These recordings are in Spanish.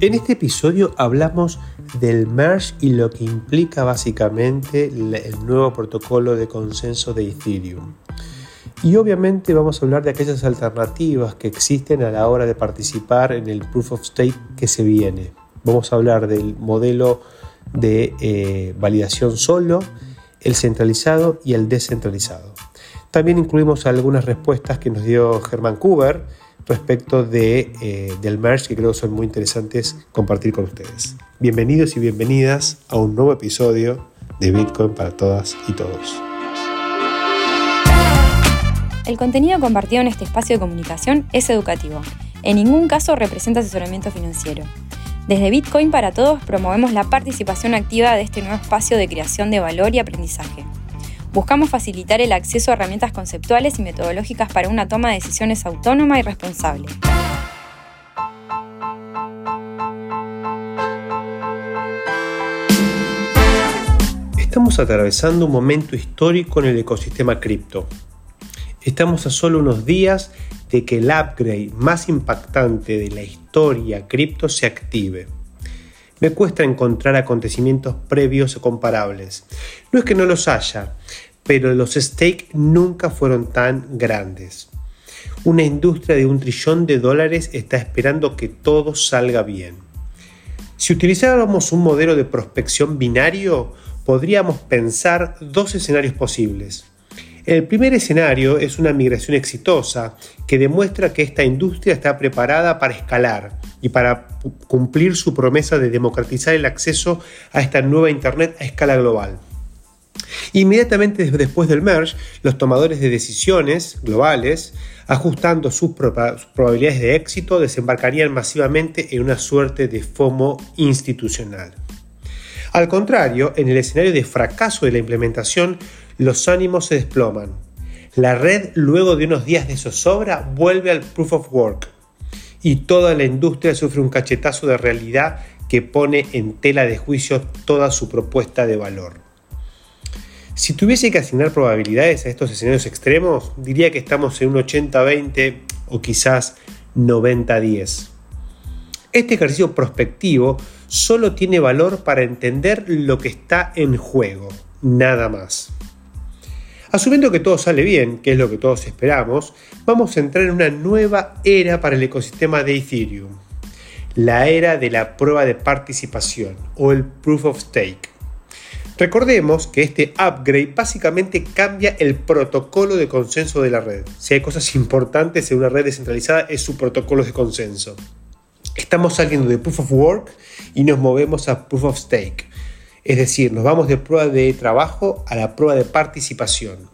En este episodio hablamos del merge y lo que implica básicamente el nuevo protocolo de consenso de Ethereum. Y obviamente vamos a hablar de aquellas alternativas que existen a la hora de participar en el proof of stake que se viene. Vamos a hablar del modelo de eh, validación solo, el centralizado y el descentralizado. También incluimos algunas respuestas que nos dio Germán Kuber respecto de, eh, del merge que creo son muy interesantes compartir con ustedes. Bienvenidos y bienvenidas a un nuevo episodio de Bitcoin para todas y todos. El contenido compartido en este espacio de comunicación es educativo. En ningún caso representa asesoramiento financiero. Desde Bitcoin para Todos promovemos la participación activa de este nuevo espacio de creación de valor y aprendizaje. Buscamos facilitar el acceso a herramientas conceptuales y metodológicas para una toma de decisiones autónoma y responsable. Estamos atravesando un momento histórico en el ecosistema cripto. Estamos a solo unos días de que el upgrade más impactante de la historia cripto se active. Me cuesta encontrar acontecimientos previos o comparables. No es que no los haya, pero los stakes nunca fueron tan grandes. Una industria de un trillón de dólares está esperando que todo salga bien. Si utilizáramos un modelo de prospección binario, podríamos pensar dos escenarios posibles. El primer escenario es una migración exitosa que demuestra que esta industria está preparada para escalar y para cumplir su promesa de democratizar el acceso a esta nueva Internet a escala global. Inmediatamente después del merge, los tomadores de decisiones globales, ajustando sus, probabilidades de éxito, desembarcarían masivamente en una suerte de FOMO institucional. Al contrario, en el escenario de fracaso de la implementación, los ánimos se desploman. La red, luego de unos días de zozobra, vuelve al proof of work y toda la industria sufre un cachetazo de realidad que pone en tela de juicio toda su propuesta de valor. Si tuviese que asignar probabilidades a estos escenarios extremos, diría que estamos en un 80-20 o quizás 90-10. Este ejercicio prospectivo solo tiene valor para entender lo que está en juego, nada más. Asumiendo que todo sale bien, que es lo que todos esperamos, vamos a entrar en una nueva era para el ecosistema de Ethereum, la era de la prueba de participación o el proof of stake. Recordemos que este upgrade básicamente cambia el protocolo de consenso de la red. Si hay cosas importantes en una red descentralizada es su protocolo de consenso. Estamos saliendo de Proof of Work y nos movemos a Proof of Stake. Es decir, nos vamos de prueba de trabajo a la prueba de participación.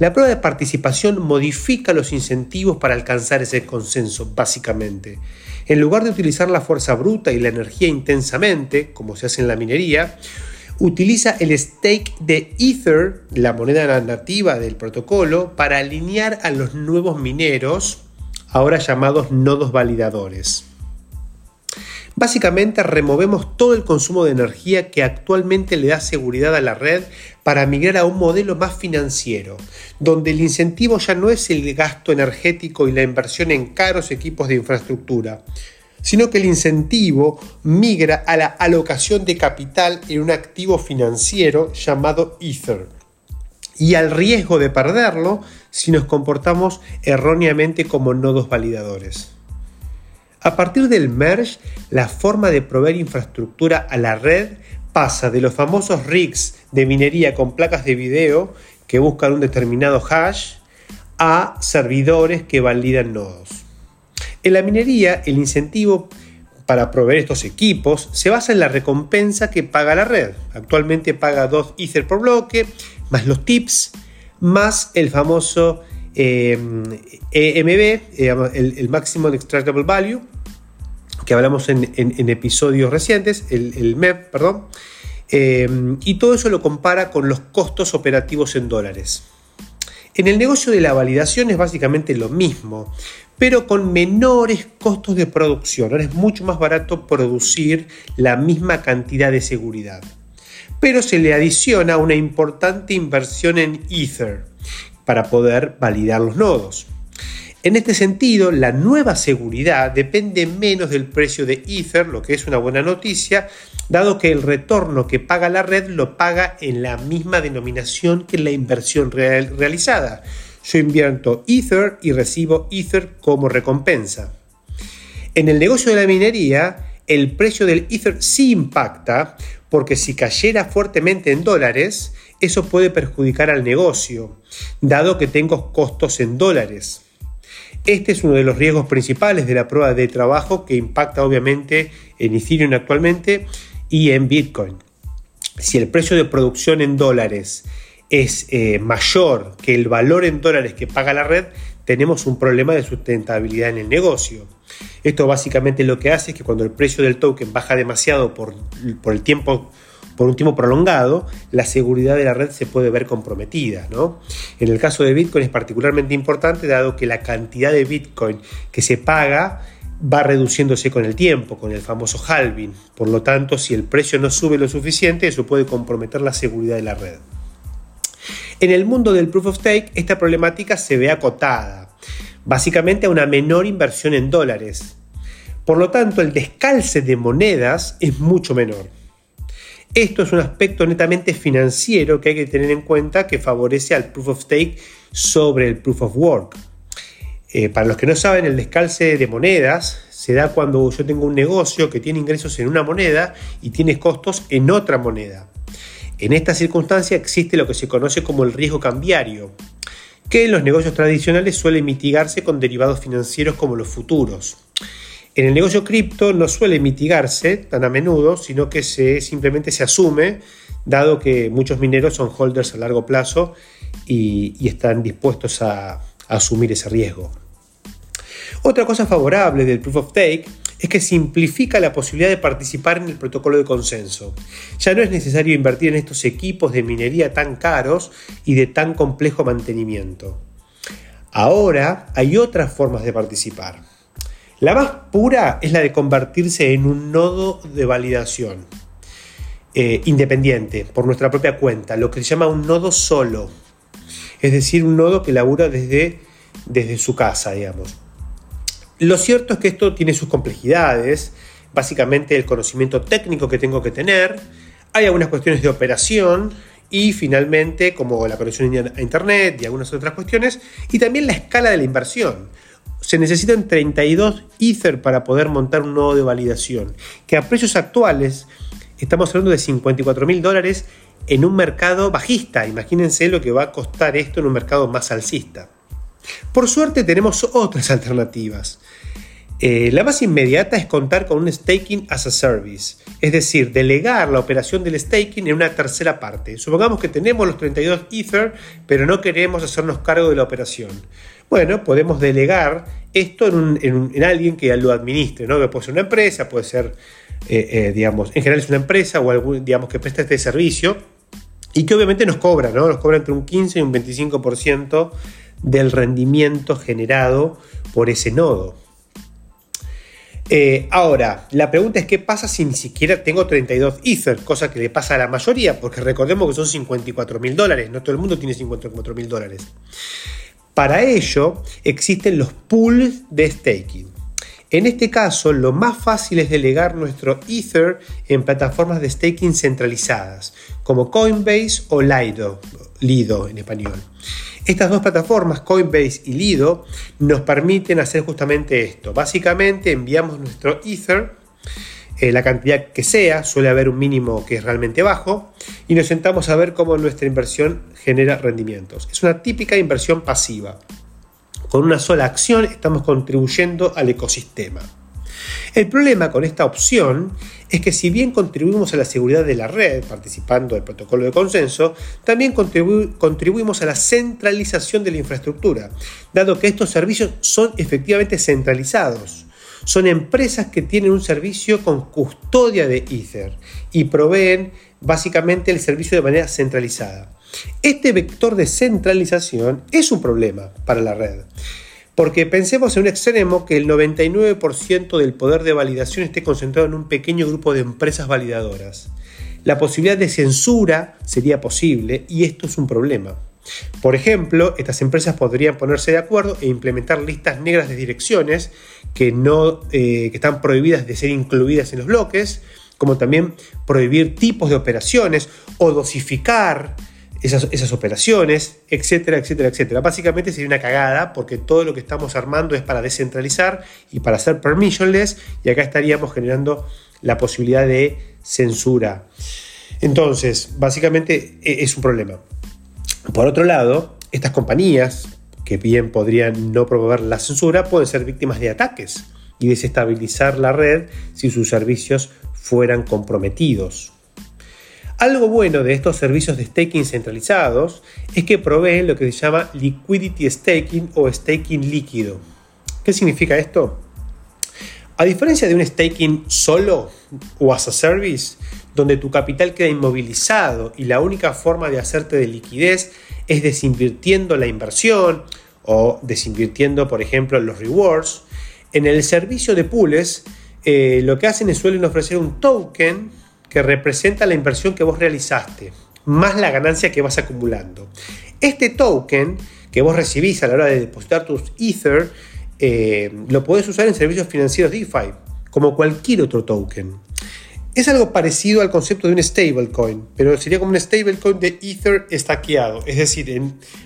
La prueba de participación modifica los incentivos para alcanzar ese consenso, básicamente. En lugar de utilizar la fuerza bruta y la energía intensamente, como se hace en la minería, utiliza el stake de Ether, la moneda nativa del protocolo, para alinear a los nuevos mineros, ahora llamados nodos validadores. Básicamente removemos todo el consumo de energía que actualmente le da seguridad a la red para migrar a un modelo más financiero, donde el incentivo ya no es el gasto energético y la inversión en caros equipos de infraestructura, sino que el incentivo migra a la alocación de capital en un activo financiero llamado Ether y al riesgo de perderlo si nos comportamos erróneamente como nodos validadores. A partir del merge, la forma de proveer infraestructura a la red pasa de los famosos rigs de minería con placas de video que buscan un determinado hash a servidores que validan nodos. En la minería, el incentivo para proveer estos equipos se basa en la recompensa que paga la red. Actualmente paga 2 Ether por bloque, más los tips, más el famoso EMB, eh, e el, el Maximum Extractable Value, que hablamos en, episodios recientes, el, MEP, perdón, eh, y todo eso lo compara con los costos operativos en dólares. En el negocio de la validación es básicamente lo mismo, pero con menores costos de producción. Ahora es mucho más barato producir la misma cantidad de seguridad. Pero se le adiciona una importante inversión en Ether para poder validar los nodos. En este sentido, la nueva seguridad depende menos del precio de Ether, lo que es una buena noticia, dado que el retorno que paga la red lo paga en la misma denominación que la inversión realizada. Yo invierto Ether y recibo Ether como recompensa. En el negocio de la minería, el precio del Ether sí impacta, porque si cayera fuertemente en dólares, eso puede perjudicar al negocio, dado que tengo costos en dólares. Este es uno de los riesgos principales de la prueba de trabajo que impacta obviamente en Ethereum actualmente y en Bitcoin. Si el precio de producción en dólares es eh, mayor que el valor en dólares que paga la red, tenemos un problema de sustentabilidad en el negocio. Esto básicamente lo que hace es que cuando el precio del token baja demasiado por, por el tiempo por un tiempo prolongado, la seguridad de la red se puede ver comprometida. ¿no? En el caso de Bitcoin es particularmente importante dado que la cantidad de Bitcoin que se paga va reduciéndose con el tiempo, con el famoso halving. Por lo tanto, si el precio no sube lo suficiente, eso puede comprometer la seguridad de la red. En el mundo del proof of stake, esta problemática se ve acotada, básicamente a una menor inversión en dólares. Por lo tanto, el descalce de monedas es mucho menor. Esto es un aspecto netamente financiero que hay que tener en cuenta que favorece al proof of stake sobre el proof of work. Eh, para los que no saben, el descalce de monedas se da cuando yo tengo un negocio que tiene ingresos en una moneda y tiene costos en otra moneda. En esta circunstancia existe lo que se conoce como el riesgo cambiario, que en los negocios tradicionales suele mitigarse con derivados financieros como los futuros. En el negocio cripto no suele mitigarse tan a menudo, sino que se, simplemente se asume, dado que muchos mineros son holders a largo plazo y, están dispuestos a, asumir ese riesgo. Otra cosa favorable del Proof of Stake es que simplifica la posibilidad de participar en el protocolo de consenso. Ya no es necesario invertir en estos equipos de minería tan caros y de tan complejo mantenimiento. Ahora hay otras formas de participar. La más pura es la de convertirse en un nodo de validación eh, independiente por nuestra propia cuenta, lo que se llama un nodo solo, es decir, un nodo que labura desde, desde su casa, digamos. Lo cierto es que esto tiene sus complejidades, básicamente el conocimiento técnico que tengo que tener, hay algunas cuestiones de operación y finalmente como la conexión a Internet y algunas otras cuestiones, y también la escala de la inversión se necesitan 32 Ether para poder montar un nodo de validación, que a precios actuales estamos hablando de 54 mil dólares en un mercado bajista. Imagínense lo que va a costar esto en un mercado más alcista. Por suerte tenemos otras alternativas. Eh, la más inmediata es contar con un staking as a service, es decir, delegar la operación del staking en una tercera parte. Supongamos que tenemos los 32 Ether, pero no queremos hacernos cargo de la operación. Bueno, podemos delegar esto en, alguien que lo administre, ¿no? que puede ser una empresa, puede ser, eh, eh, digamos, en general es una empresa o algún, digamos, que presta este servicio y que obviamente nos cobra, ¿no? nos cobra entre un 15 y un 25% del rendimiento generado por ese nodo. Eh, ahora, la pregunta es qué pasa si ni siquiera tengo 32 Ether, cosa que le pasa a la mayoría, porque recordemos que son 54 mil dólares, no todo el mundo tiene 54 mil dólares. Para ello existen los pools de staking. En este caso, lo más fácil es delegar nuestro Ether en plataformas de staking centralizadas, como Coinbase o Lido, Lido en español. Estas dos plataformas, Coinbase y Lido, nos permiten hacer justamente esto. Básicamente enviamos nuestro Ether, eh, la cantidad que sea, suele haber un mínimo que es realmente bajo, y nos sentamos a ver cómo nuestra inversión genera rendimientos. Es una típica inversión pasiva. Con una sola acción estamos contribuyendo al ecosistema. El problema con esta opción es que si bien contribuimos a la seguridad de la red participando del protocolo de consenso, también contribuimos a la centralización de la infraestructura, dado que estos servicios son efectivamente centralizados. Son empresas que tienen un servicio con custodia de Ether y proveen básicamente el servicio de manera centralizada. Este vector de centralización es un problema para la red. Porque pensemos en un extremo que el 99% del poder de validación esté concentrado en un pequeño grupo de empresas validadoras. La posibilidad de censura sería posible y esto es un problema. Por ejemplo, estas empresas podrían ponerse de acuerdo e implementar listas negras de direcciones que, no, eh, que están prohibidas de ser incluidas en los bloques, como también prohibir tipos de operaciones o dosificar esas, operaciones, etcétera, etcétera, etcétera. Básicamente sería una cagada porque todo lo que estamos armando es para descentralizar y para hacer permissionless y acá estaríamos generando la posibilidad de censura. Entonces, básicamente e, es un problema. Por otro lado, estas compañías, que bien podrían no promover la censura, pueden ser víctimas de ataques y desestabilizar la red si sus servicios fueran comprometidos. Algo bueno de estos servicios de staking centralizados es que proveen lo que se llama liquidity staking o staking líquido. ¿Qué significa esto? A diferencia de un staking solo o as a service, donde tu capital queda inmovilizado y la única forma de hacerte de liquidez es desinvirtiendo la inversión o desinvirtiendo, por ejemplo, los rewards, en el servicio de pools eh, lo que hacen es suelen ofrecer un token que representa la inversión que vos realizaste, más la ganancia que vas acumulando. Este token que vos recibís a la hora de depositar tus Ether, eh, lo podés usar en servicios financieros DeFi, como cualquier otro token. Es algo parecido al concepto de un stablecoin, pero sería como un stablecoin de Ether estaqueado. Es decir,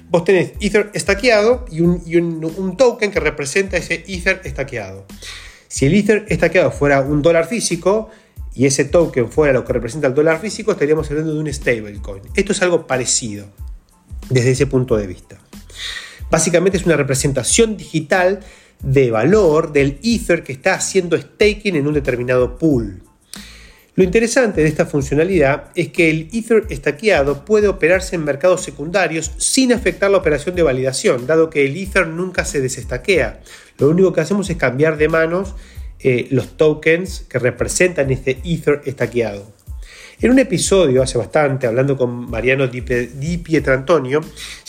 vos tenés Ether estaqueado y, un, token que representa ese Ether estaqueado. Si el Ether estaqueado fuera un dólar físico y ese token fuera lo que representa el dólar físico, estaríamos hablando de un stablecoin. Esto es algo parecido desde ese punto de vista. Básicamente es una representación digital de valor del Ether que está haciendo staking en un determinado pool. Lo interesante de esta funcionalidad es que el Ether estaqueado puede operarse en mercados secundarios sin afectar la operación de validación, dado que el Ether nunca se desestaquea. Lo único que hacemos es cambiar de manos eh, los tokens que representan este Ether estaqueado. En un episodio hace bastante, hablando con Mariano Di, Pietrantonio,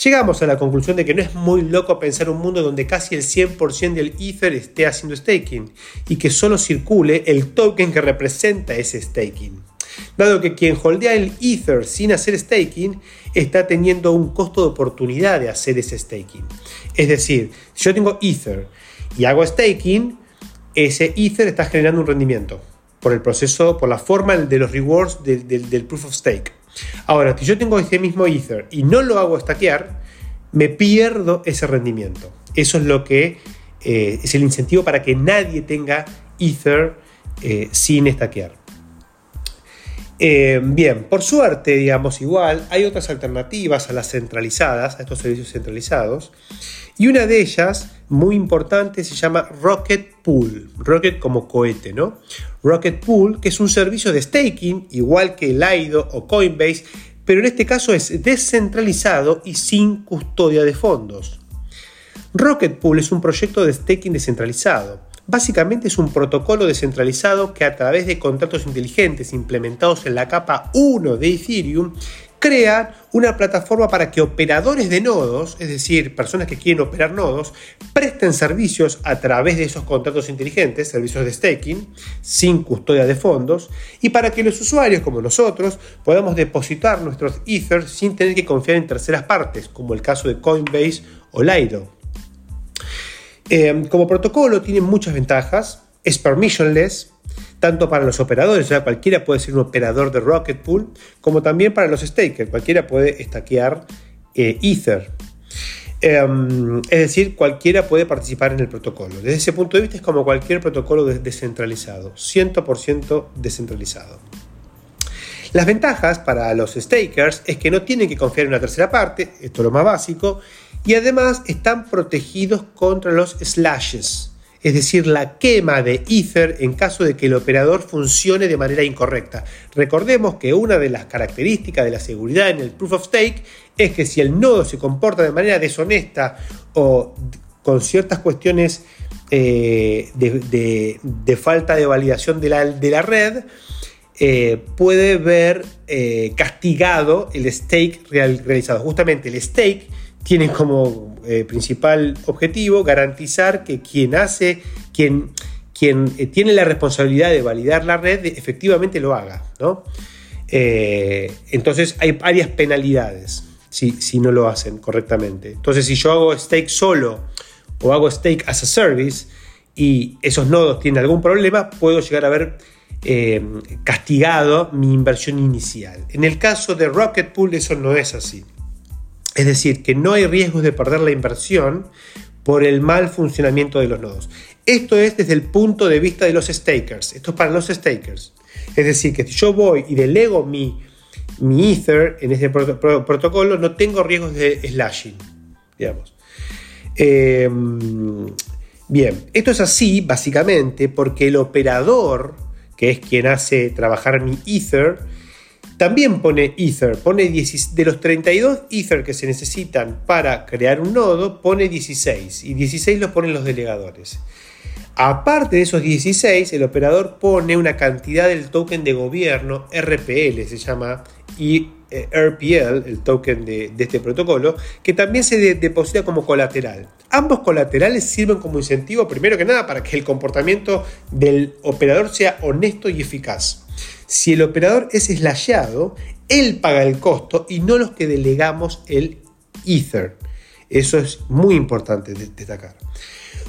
llegamos a la conclusión de que no es muy loco pensar un mundo donde casi el 100% del Ether esté haciendo staking y que solo circule el token que representa ese staking. Dado que quien holdea el Ether sin hacer staking está teniendo un costo de oportunidad de hacer ese staking. Es decir, si yo tengo Ether y hago staking, ese Ether está generando un rendimiento por el proceso, por la forma de los rewards del, proof of stake. Ahora, si yo tengo ese mismo Ether y no lo hago stackear, me pierdo ese rendimiento. Eso es lo que eh, es el incentivo para que nadie tenga Ether eh, sin stackear. Eh, bien, por suerte, digamos igual, hay otras alternativas a las centralizadas, a estos servicios centralizados, y una de ellas, muy importante, se llama Rocket Pool. Rocket como cohete, ¿no? Rocket Pool, que es un servicio de staking, igual que Lido o Coinbase, pero en este caso es descentralizado y sin custodia de fondos. Rocket Pool es un proyecto de staking descentralizado. Básicamente es un protocolo descentralizado que a través de contratos inteligentes implementados en la capa 1 de Ethereum crean una plataforma para que operadores de nodos, es decir, personas que quieren operar nodos, presten servicios a través de esos contratos inteligentes, servicios de staking, sin custodia de fondos, y para que los usuarios como nosotros podamos depositar nuestros Ether sin tener que confiar en terceras partes, como el caso de Coinbase o Lido. Eh, como protocolo tiene muchas ventajas, es permissionless, tanto para los operadores, o sea, cualquiera puede ser un operador de Rocket Pool, como también para los stakers, cualquiera puede estaquear eh, Ether. Em, es decir, cualquiera puede participar en el protocolo. Desde ese punto de vista es como cualquier protocolo descentralizado, 100% descentralizado. Las ventajas para los stakers es que no tienen que confiar en una tercera parte, esto es lo más básico, y además están protegidos contra los slashes, es decir, la quema de Ether en caso de que el operador funcione de manera incorrecta. Recordemos que una de las características de la seguridad en el proof of stake es que si el nodo se comporta de manera deshonesta o con ciertas cuestiones eh, de, falta de validación de la, red, eh, puede ver eh, castigado el stake realizado. Justamente el stake tiene como eh, principal objetivo garantizar que quien hace, quien, quien eh, tiene la responsabilidad de validar la red, efectivamente lo haga. ¿no? Eh, entonces hay varias penalidades. si, si no lo hacen correctamente. Entonces, si yo hago stake solo o hago stake as a service y esos nodos tienen algún problema, puedo llegar a ver castigado mi inversión inicial. En el caso de Rocket Pool eso no es así. Es decir, que no hay riesgos de perder la inversión por el mal funcionamiento de los nodos. Esto es desde el punto de vista de los stakers. Esto es para los stakers. Es decir, que si yo voy y delego mi, mi Ether en ese protocolo, no tengo riesgos de slashing. Digamos. Em, bien, esto es así básicamente porque el operador que es quien hace trabajar mi Ether, también pone Ether, pone de los 32 Ether que se necesitan para crear un nodo, pone 16 y 16 los ponen los delegadores. Aparte de esos 16, el operador pone una cantidad del token de gobierno, RPL se llama, y eh, RPL, el token de, este protocolo, que también se deposita como colateral. Ambos colaterales sirven como incentivo, primero que nada, para que el comportamiento del operador sea honesto y eficaz. Si el operador es slasheado, él paga el costo y no los que delegamos el Ether. Eso es muy importante destacar.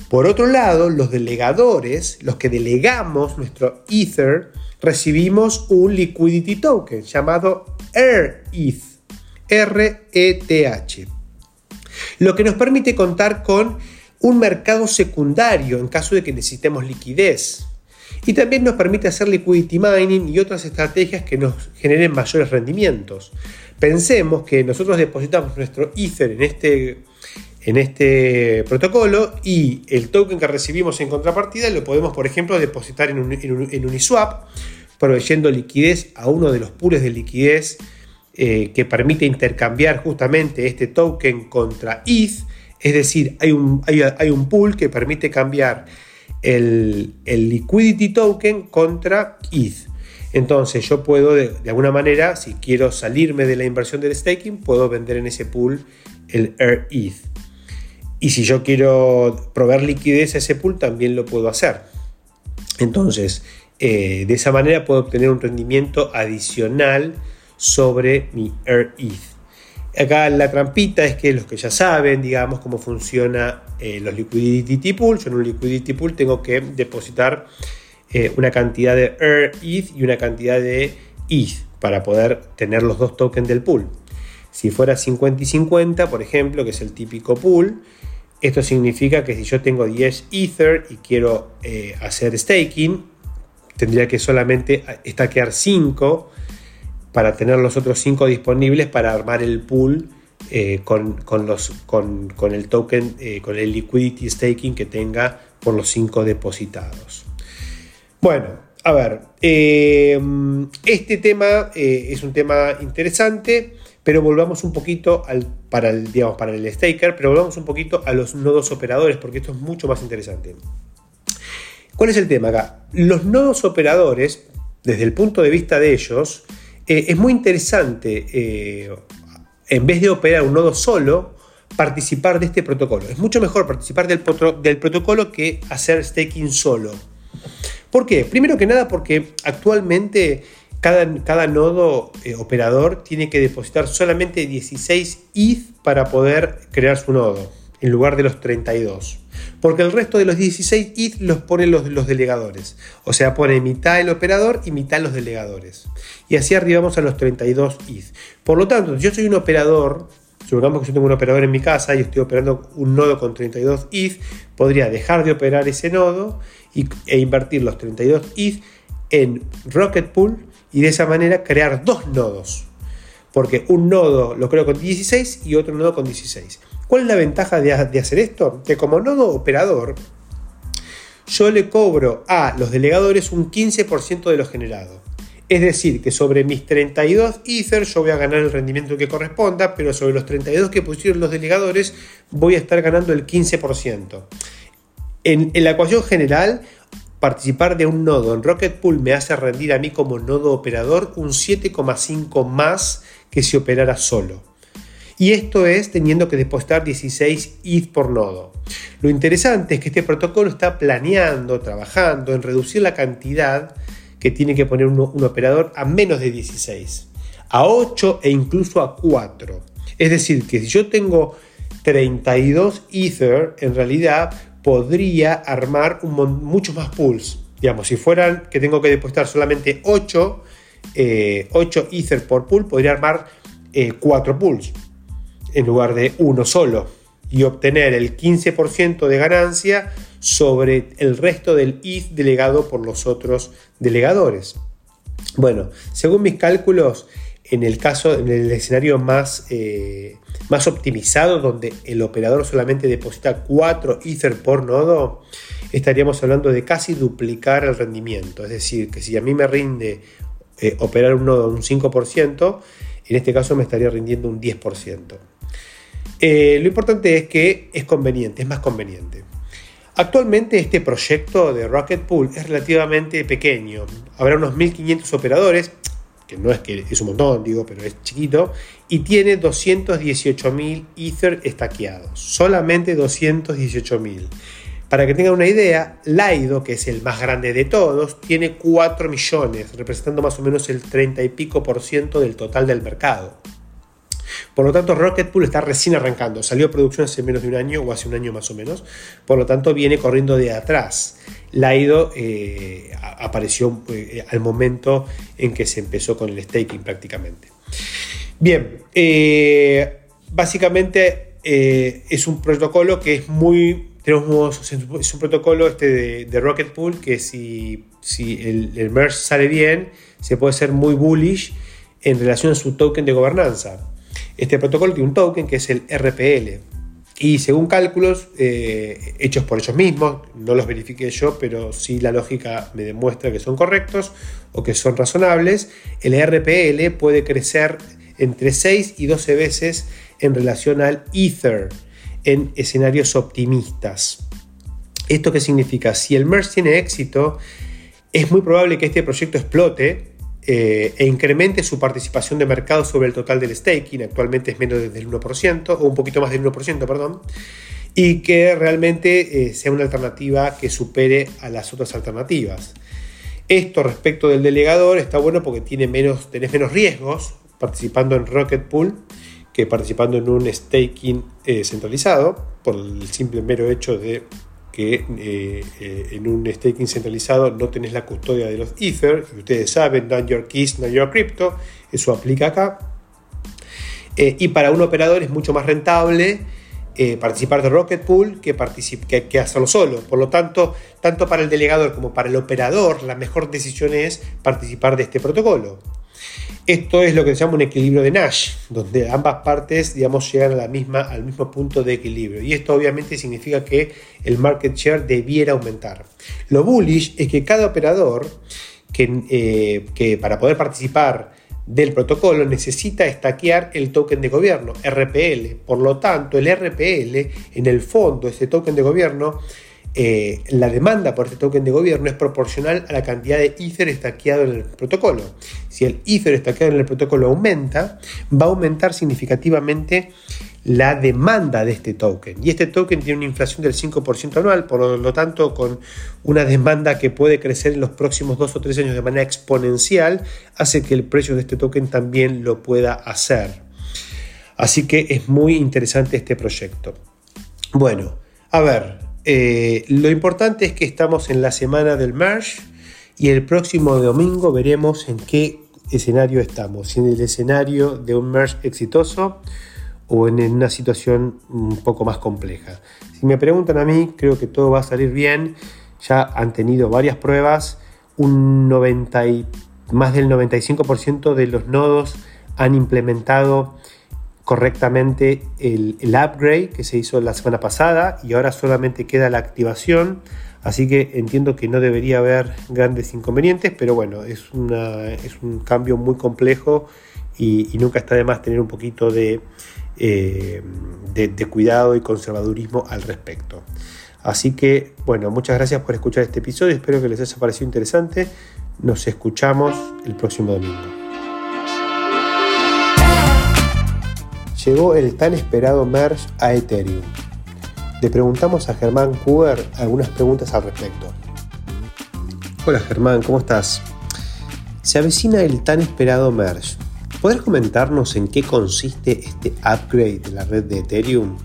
Por otro lado, los delegadores, los que delegamos nuestro Ether, recibimos un liquidity token llamado RETH, R-E-T-H, lo que nos permite contar con un mercado secundario en caso de que necesitemos liquidez. Y también nos permite hacer liquidity mining y otras estrategias que nos generen mayores rendimientos. Pensemos que nosotros depositamos nuestro Ether en este, en este protocolo y el token que recibimos en contrapartida lo podemos, por ejemplo, depositar en, en Uniswap proveyendo liquidez a uno de los pools de liquidez eh, que permite intercambiar justamente este token contra ETH. Es decir, hay un, hay, un pool que permite cambiar el, liquidity token contra ETH. Entonces yo puedo de, alguna manera, si quiero salirme de la inversión del staking, puedo vender en ese pool el ETH. Y si yo quiero proveer liquidez a ese pool, también lo puedo hacer. Entonces, eh, de esa manera puedo obtener un rendimiento adicional sobre mi ETH. Acá la trampita es que los que ya saben, digamos, cómo funciona eh, los liquidity pool, yo en un liquidity pool tengo que depositar eh, una cantidad de ETH y una cantidad de ETH para poder tener los dos tokens del pool. Si fuera 50 y 50, por ejemplo, que es el típico pool, esto significa que si yo tengo 10 Ether y quiero hacer staking, tendría que solamente estaquear 5 para tener los otros 5 disponibles para armar el pool eh, con, los, con, el token, eh, con el liquidity staking que tenga por los 5 depositados. Bueno, a ver, eh, este tema es un tema interesante, pero volvamos un poquito al, para, digamos, para el staker, pero volvamos un poquito a los nodos operadores, porque esto es mucho más interesante. ¿Cuál es el tema acá? Los nodos operadores, desde el punto de vista de ellos, eh, es muy interesante, eh, en vez de operar un nodo solo, participar de este protocolo. Es mucho mejor participar del, protocolo que hacer staking solo. ¿Por qué? Primero que nada porque actualmente cada, cada nodo eh, operador tiene que depositar solamente 16 ETH para poder crear su nodo, en lugar de los 32 porque el resto de los 16 ETH los ponen los, delegadores. O sea, pone mitad el operador y mitad los delegadores. Y así arribamos a los 32 ETH. Por lo tanto, yo soy un operador, supongamos que yo tengo un operador en mi casa y estoy operando un nodo con 32 ETH, podría dejar de operar ese nodo e invertir los 32 ETH en Rocket Pool y de esa manera crear dos nodos. Porque un nodo lo creo con 16 y otro nodo con 16. ¿Cuál es la ventaja de, hacer esto? Que como nodo operador, yo le cobro a los delegadores un 15% de lo generado. Es decir, que sobre mis 32 Ether yo voy a ganar el rendimiento que corresponda, pero sobre los 32 que pusieron los delegadores voy a estar ganando el 15%. En, en la ecuación general, participar de un nodo en Rocket Pool me hace rendir a mí como nodo operador un 7,5 más que si operara solo. Y esto es teniendo que depositar 16 ETH por nodo. Lo interesante es que este protocolo está planeando, trabajando en reducir la cantidad que tiene que poner un, operador a menos de 16, a 8 e incluso a 4. Es decir, que si yo tengo 32 Ether, en realidad podría armar muchos más pools. Digamos, si fueran que tengo que depositar solamente 8, 8 eh, Ether por pool, podría armar 4 eh, pools en lugar de uno solo y obtener el 15% de ganancia sobre el resto del ETH delegado por los otros delegadores. Bueno, según mis cálculos, en el caso, en el escenario más, eh, más optimizado, donde el operador solamente deposita 4 Ether por nodo, estaríamos hablando de casi duplicar el rendimiento. Es decir, que si a mí me rinde eh, operar un nodo un 5%, en este caso me estaría rindiendo un 10%. Eh, lo importante es que es conveniente, es más conveniente. Actualmente este proyecto de Rocket Pool es relativamente pequeño. Habrá unos 1500 operadores, que no es que es un montón, digo, pero es chiquito, y tiene 218.000 Ether estaqueados. Solamente 218.000. Para que tengan una idea, Laido, que es el más grande de todos, tiene 4 millones, representando más o menos el 30 y pico por ciento del total del mercado. Por lo tanto, Rocket Pool está recién arrancando. Salió a producción hace menos de un año o hace un año más o menos. Por lo tanto, viene corriendo de atrás. Laido eh, apareció eh, al momento en que se empezó con el staking prácticamente. Bien, eh, básicamente es un protocolo que es muy tenemos es un protocolo este de, Rocket Pool que si, si el, el, merge sale bien, se puede ser muy bullish en relación a su token de gobernanza. Este protocolo tiene un token que es el RPL. Y según cálculos eh, hechos por ellos mismos, no los verifiqué yo, pero sí la lógica me demuestra que son correctos o que son razonables, el RPL puede crecer entre 6 y 12 veces en relación al Ether en escenarios optimistas. ¿Esto qué significa? Si el MERS tiene éxito, es muy probable que este proyecto explote eh, e incremente su participación de mercado sobre el total del staking, actualmente es menos del 1%, o un poquito más del 1%, perdón, y que realmente eh, sea una alternativa que supere a las otras alternativas. Esto respecto del delegador está bueno porque tiene menos, tenés menos riesgos participando en Rocket Pool que participando en un staking eh, centralizado, por el simple mero hecho de que eh, eh, en un staking centralizado no tenés la custodia de los Ether, y ustedes saben, not your keys, not your crypto, eso aplica acá. Eh, y para un operador es mucho más rentable participar de Rocket Pool que, que, que, hacerlo solo. Por lo tanto, tanto para el delegador como para el operador, la mejor decisión es participar de este protocolo. Esto es lo que se llama un equilibrio de Nash, donde ambas partes, digamos, llegan a la misma, al mismo punto de equilibrio. Y esto obviamente significa que el market share debiera aumentar. Lo bullish es que cada operador que, eh, que para poder participar del protocolo necesita estaquear el token de gobierno, RPL. Por lo tanto, el RPL, en el fondo, ese token de gobierno, eh, la demanda por este token de gobierno es proporcional a la cantidad de Ether estaqueado en el protocolo. Si el Ether estaqueado en el protocolo aumenta, va a aumentar significativamente la demanda de este token. Y este token tiene una inflación del 5% anual, por lo tanto, con una demanda que puede crecer en los próximos dos o tres años de manera exponencial, hace que el precio de este token también lo pueda hacer. Así que es muy interesante este proyecto. Bueno, a ver, eh, lo importante es que estamos en la semana del merge y el próximo domingo veremos en qué escenario estamos, si en el escenario de un merge exitoso o en una situación un poco más compleja. Si me preguntan a mí, creo que todo va a salir bien. Ya han tenido varias pruebas, un 90 más del 95% de los nodos han implementado correctamente el, upgrade que se hizo la semana pasada y ahora solamente queda la activación. Así que entiendo que no debería haber grandes inconvenientes, pero bueno, es, es un cambio muy complejo y, nunca está de más tener un poquito de, eh, de, de cuidado y conservadurismo al respecto. Así que, bueno, muchas gracias por escuchar este episodio, espero que les haya parecido interesante. Nos escuchamos el próximo domingo. Llegó el tan esperado merge a Ethereum. Le preguntamos a Germán Kuber algunas preguntas al respecto. Hola Germán, ¿cómo estás? Se avecina el tan esperado merge. ¿Podrías comentarnos en qué consiste este upgrade de la red de Ethereum?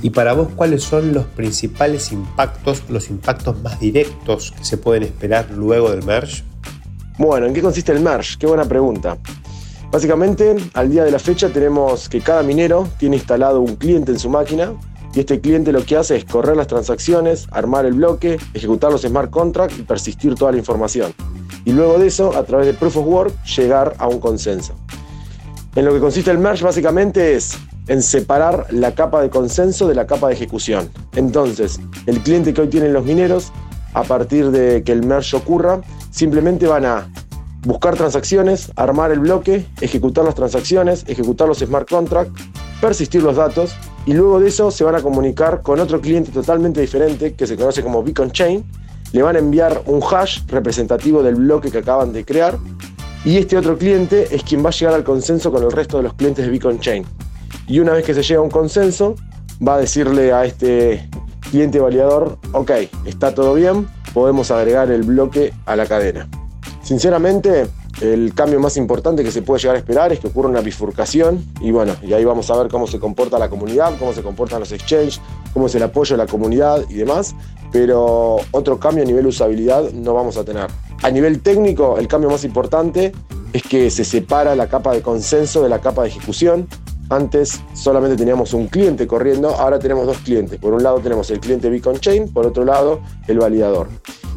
Y para vos, ¿cuáles son los principales impactos, los impactos más directos que se pueden esperar luego del merge? Bueno, ¿en qué consiste el merge? Qué buena pregunta. Básicamente, al día de la fecha tenemos que cada minero tiene instalado un cliente en su máquina y este cliente lo que hace es correr las transacciones, armar el bloque, ejecutar los smart contracts y persistir toda la información. Y luego de eso, a través de Proof of Work, llegar a un consenso. En lo que consiste el merge básicamente es en separar la capa de consenso de la capa de ejecución. Entonces, el cliente que hoy tienen los mineros, a partir de que el merge ocurra, simplemente van a buscar transacciones, armar el bloque, ejecutar las transacciones, ejecutar los smart contracts, persistir los datos y luego de eso se van a comunicar con otro cliente totalmente diferente que se conoce como Beacon Chain. Le van a enviar un hash representativo del bloque que acaban de crear y este otro cliente es quien va a llegar al consenso con el resto de los clientes de Beacon Chain. Y una vez que se llega a un consenso, va a decirle a este cliente validador, ok, está todo bien, podemos agregar el bloque a la cadena. Sinceramente, el cambio más importante que se puede llegar a esperar es que ocurra una bifurcación y bueno, y ahí vamos a ver cómo se comporta la comunidad, cómo se comportan los exchanges, cómo es el apoyo de la comunidad y demás, pero otro cambio a nivel usabilidad no vamos a tener. A nivel técnico, el cambio más importante es que se separa la capa de consenso de la capa de ejecución. Antes solamente teníamos un cliente corriendo, ahora tenemos dos clientes. Por un lado tenemos el cliente Beacon Chain, por otro lado el validador.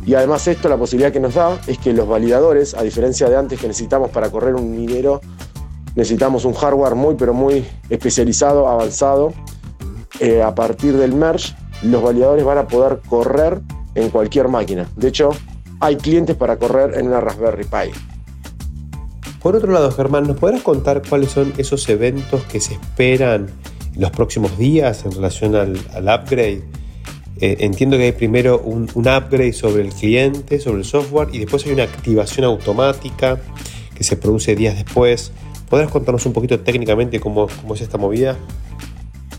Y además esto la posibilidad que nos da es que los validadores, a diferencia de antes que necesitamos para correr un minero, necesitamos un hardware muy pero muy especializado, avanzado. Eh, a partir del merge, los validadores van a poder correr en cualquier máquina. De hecho, hay clientes para correr en una Raspberry Pi. Por otro lado, Germán, ¿nos podrás contar cuáles son esos eventos que se esperan en los próximos días en relación al, upgrade? Eh, entiendo que hay primero un, upgrade sobre el cliente, sobre el software, y después hay una activación automática que se produce días después. ¿Podrás contarnos un poquito técnicamente cómo, cómo es esta movida?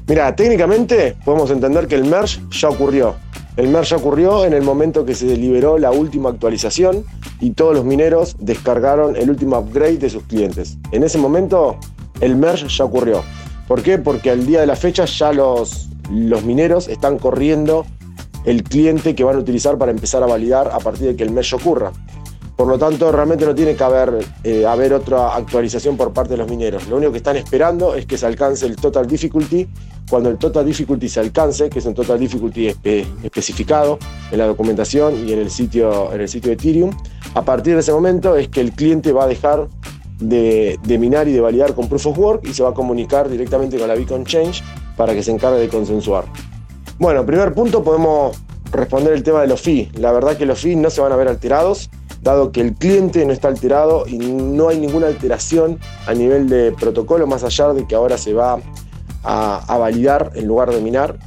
Mira, técnicamente podemos entender que el merge ya ocurrió. El merge ocurrió en el momento que se liberó la última actualización y todos los mineros descargaron el último upgrade de sus clientes. En ese momento el merge ya ocurrió. ¿Por qué? Porque al día de la fecha ya los, los mineros están corriendo el cliente que van a utilizar para empezar a validar a partir de que el merge ocurra. Por lo tanto, realmente no tiene que haber, eh, haber otra actualización por parte de los mineros. Lo único que están esperando es que se alcance el total difficulty. Cuando el total difficulty se alcance, que es un total difficulty especificado en la documentación y en el, sitio, en el sitio de Ethereum, a partir de ese momento es que el cliente va a dejar de, de, minar y de validar con Proof of Work y se va a comunicar directamente con la Beacon Change para que se encargue de consensuar. Bueno, primer punto podemos responder el tema de los fees. La verdad que los fees no se van a ver alterados dado que el cliente no está alterado y no hay ninguna alteración a nivel de protocolo, más allá de que ahora se va a, validar en lugar de minar,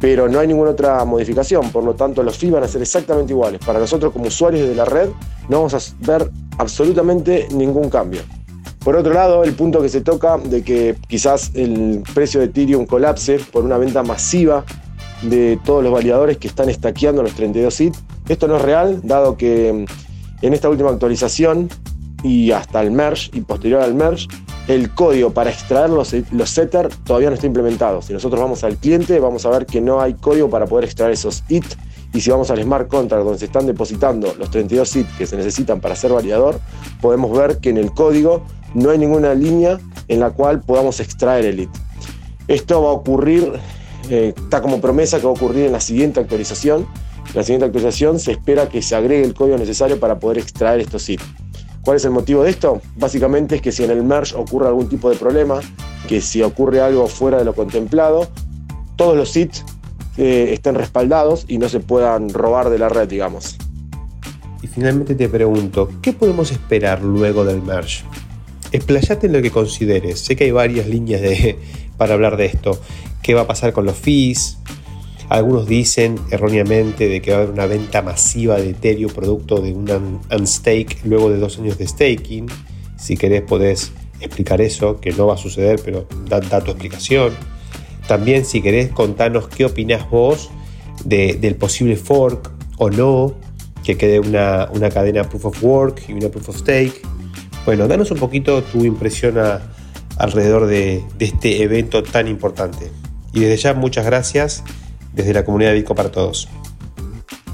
pero no hay ninguna otra modificación, por lo tanto los fees van a ser exactamente iguales. Para nosotros como usuarios de la red no vamos a ver absolutamente ningún cambio. Por otro lado, el punto que se toca de que quizás el precio de Ethereum colapse por una venta masiva de todos los validadores que están estaqueando los 32 IT. Esto no es real, dado que en esta última actualización y hasta el merge y posterior al merge, el código para extraer los, los setter todavía no está implementado. Si nosotros vamos al cliente, vamos a ver que no hay código para poder extraer esos IT. Y si vamos al smart contract donde se están depositando los 32 IT que se necesitan para ser validador, podemos ver que en el código no hay ninguna línea en la cual podamos extraer el IT. Esto va a ocurrir, eh, está como promesa que va a ocurrir en la siguiente actualización, la siguiente actualización se espera que se agregue el código necesario para poder extraer estos zip. ¿Cuál es el motivo de esto? Básicamente es que si en el merge ocurre algún tipo de problema, que si ocurre algo fuera de lo contemplado, todos los zip eh, estén respaldados y no se puedan robar de la red, digamos. Y finalmente te pregunto, ¿qué podemos esperar luego del merge? Explayate en lo que consideres. Sé que hay varias líneas de, para hablar de esto. ¿Qué va a pasar con los fees? Algunos dicen erróneamente de que va a haber una venta masiva de Ethereum producto de un unstake luego de dos años de staking. Si querés podés explicar eso, que no va a suceder, pero da, tu explicación. También si querés contarnos qué opinás vos del posible fork o no, que quede una, una cadena proof of work y una proof of stake. Bueno, danos un poquito tu impresión alrededor de, este evento tan importante. Y desde ya muchas gracias desde la comunidad de Bitcoin para todos.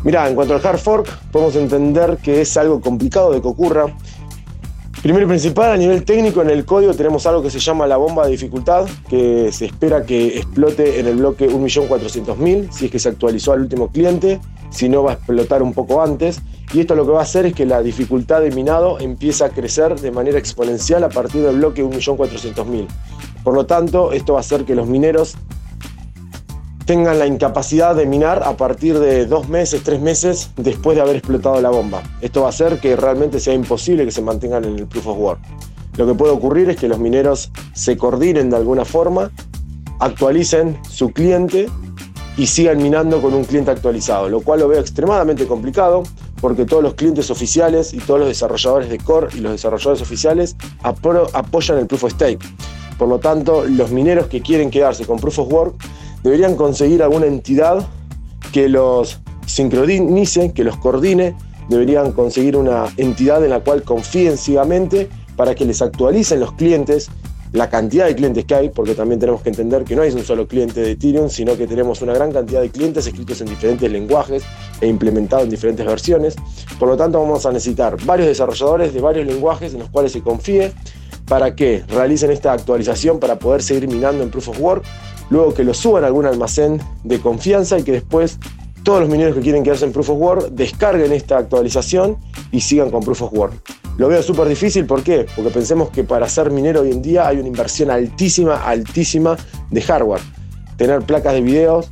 Mira, en cuanto al hard fork, podemos entender que es algo complicado de que ocurra. Primero y principal, a nivel técnico, en el código tenemos algo que se llama la bomba de dificultad, que se espera que explote en el bloque 1.400.000, si es que se actualizó al último cliente, si no va a explotar un poco antes. Y esto lo que va a hacer es que la dificultad de minado empieza a crecer de manera exponencial a partir del bloque 1.400.000. Por lo tanto, esto va a hacer que los mineros tengan la incapacidad de minar a partir de dos meses, tres meses después de haber explotado la bomba. Esto va a hacer que realmente sea imposible que se mantengan en el Proof of Work. Lo que puede ocurrir es que los mineros se coordinen de alguna forma, actualicen su cliente y sigan minando con un cliente actualizado, lo cual lo veo extremadamente complicado porque todos los clientes oficiales y todos los desarrolladores de core y los desarrolladores oficiales apoyan el Proof of Stake. Por lo tanto, los mineros que quieren quedarse con Proof of Work deberían conseguir alguna entidad que los sincronice, que los coordine, deberían conseguir una entidad en la cual confíen ciegamente para que les actualicen los clientes la cantidad de clientes que hay, porque también tenemos que entender que no hay un solo cliente de Ethereum, sino que tenemos una gran cantidad de clientes escritos en diferentes lenguajes e implementados en diferentes versiones. Por lo tanto, vamos a necesitar varios desarrolladores de varios lenguajes en los cuales se confíe para que realicen esta actualización para poder seguir minando en Proof of Work, luego que lo suban a algún almacén de confianza y que después todos los mineros que quieren quedarse en Proof of Work descarguen esta actualización y sigan con Proof of Work. Lo veo súper difícil, ¿por qué? Porque pensemos que para ser minero hoy en día hay una inversión altísima, altísima de hardware. Tener placas de videos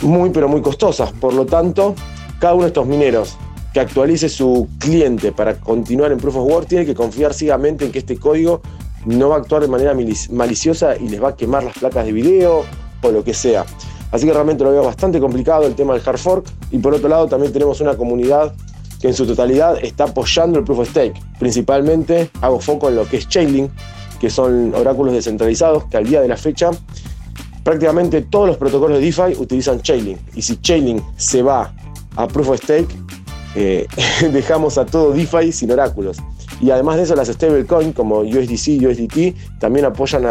muy, pero muy costosas. Por lo tanto, cada uno de estos mineros que actualice su cliente para continuar en Proof of Work tiene que confiar ciegamente en que este código no va a actuar de manera maliciosa y les va a quemar las placas de video o lo que sea. Así que realmente lo veo bastante complicado el tema del hard fork. Y por otro lado, también tenemos una comunidad que en su totalidad está apoyando el Proof of Stake. Principalmente hago foco en lo que es Chainlink, que son oráculos descentralizados que al día de la fecha prácticamente todos los protocolos de DeFi utilizan Chainlink. Y si Chainlink se va a Proof of Stake, eh, dejamos a todo DeFi sin oráculos. Y además de eso, las stablecoins como USDC USDT también apoyan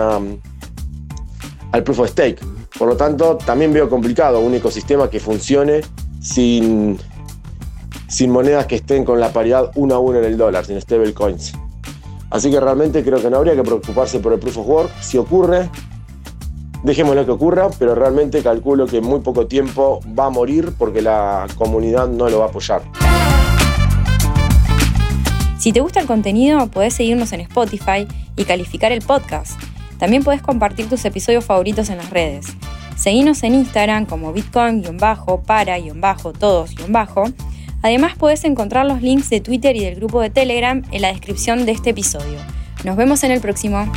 al Proof of Stake. Por lo tanto, también veo complicado un ecosistema que funcione sin sin monedas que estén con la paridad 1 a 1 en el dólar, sin stablecoins. Así que realmente creo que no habría que preocuparse por el proof of work. Si ocurre, dejémoslo que ocurra, pero realmente calculo que en muy poco tiempo va a morir porque la comunidad no lo va a apoyar. Si te gusta el contenido, podés seguirnos en Spotify y calificar el podcast. También podés compartir tus episodios favoritos en las redes. Seguinos en Instagram como bitcoin-para-todos-bajo Además puedes encontrar los links de Twitter y del grupo de Telegram en la descripción de este episodio. Nos vemos en el próximo.